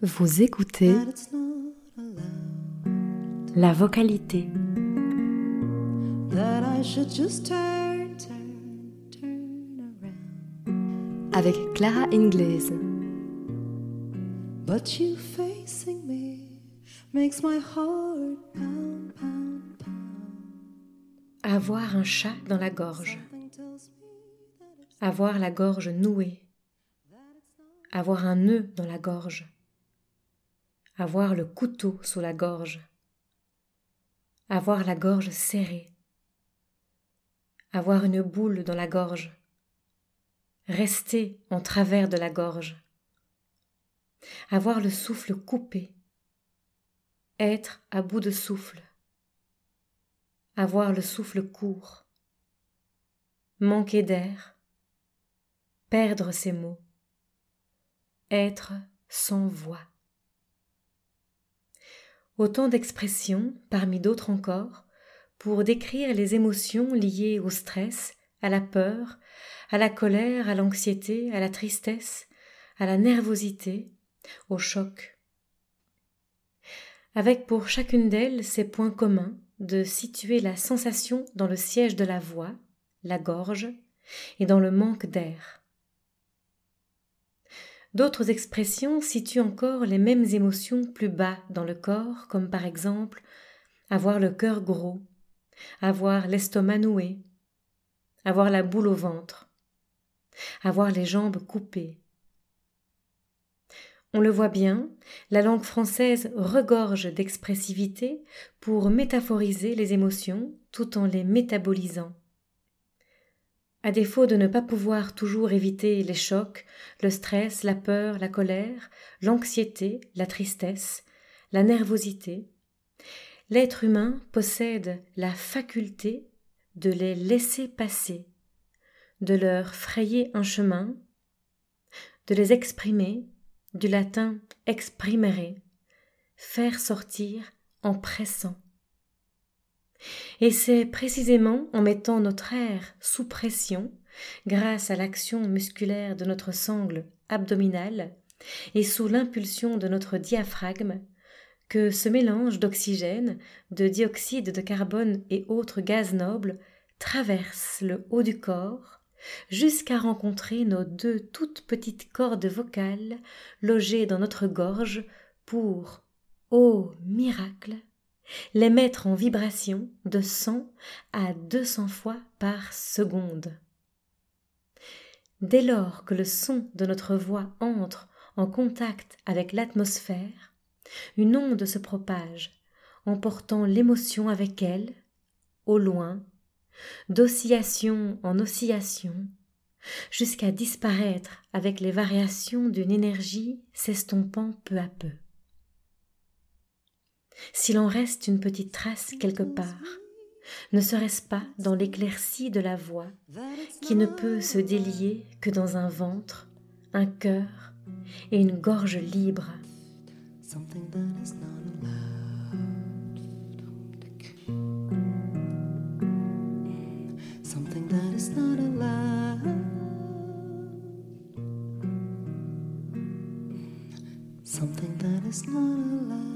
Vous écoutez that it's not allowed. la vocalité. That I should just turn, turn, turn around. avec Clara Ingles. But you facing me makes my heart pound, pound, pound. Avoir un chat dans la gorge. Something tells me that it's Avoir la gorge nouée. Avoir un nœud dans la gorge. Avoir le couteau sous la gorge. Avoir la gorge serrée. Avoir une boule dans la gorge. Rester en travers de la gorge. Avoir le souffle coupé. Être à bout de souffle. Avoir le souffle court. Manquer d'air. Perdre ses mots. Être sans voix. Autant d'expressions, parmi d'autres encore, pour décrire les émotions liées au stress, à la peur, à la colère, à l'anxiété, à la tristesse, à la nervosité, au choc. Avec pour chacune d'elles ces points communs de situer la sensation dans le siège de la voix, la gorge, et dans le manque d'air. D'autres expressions situent encore les mêmes émotions plus bas dans le corps, comme par exemple avoir le cœur gros, avoir l'estomac noué, avoir la boule au ventre, avoir les jambes coupées. On le voit bien, la langue française regorge d'expressivité pour métaphoriser les émotions tout en les métabolisant. À défaut de ne pas pouvoir toujours éviter les chocs, le stress, la peur, la colère, l'anxiété, la tristesse, la nervosité, l'être humain possède la faculté de les laisser passer, de leur frayer un chemin, de les exprimer, du latin exprimere, faire sortir en pressant. Et c'est précisément en mettant notre air sous pression, grâce à l'action musculaire de notre sangle abdominale et sous l'impulsion de notre diaphragme, que ce mélange d'oxygène, de dioxyde de carbone et autres gaz nobles traverse le haut du corps jusqu'à rencontrer nos deux toutes petites cordes vocales logées dans notre gorge pour, ô miracle, les mettre en vibration de 100 à 200 fois par seconde. Dès lors que le son de notre voix entre en contact avec l'atmosphère, une onde se propage, emportant l'émotion avec elle, au loin, d'oscillation en oscillation, jusqu'à disparaître avec les variations d'une énergie s'estompant peu à peu. S'il en reste une petite trace quelque part, ne serait-ce pas dans l'éclaircie de la voix qui ne peut se délier que dans un ventre, un cœur et une gorge libre? Something that is not.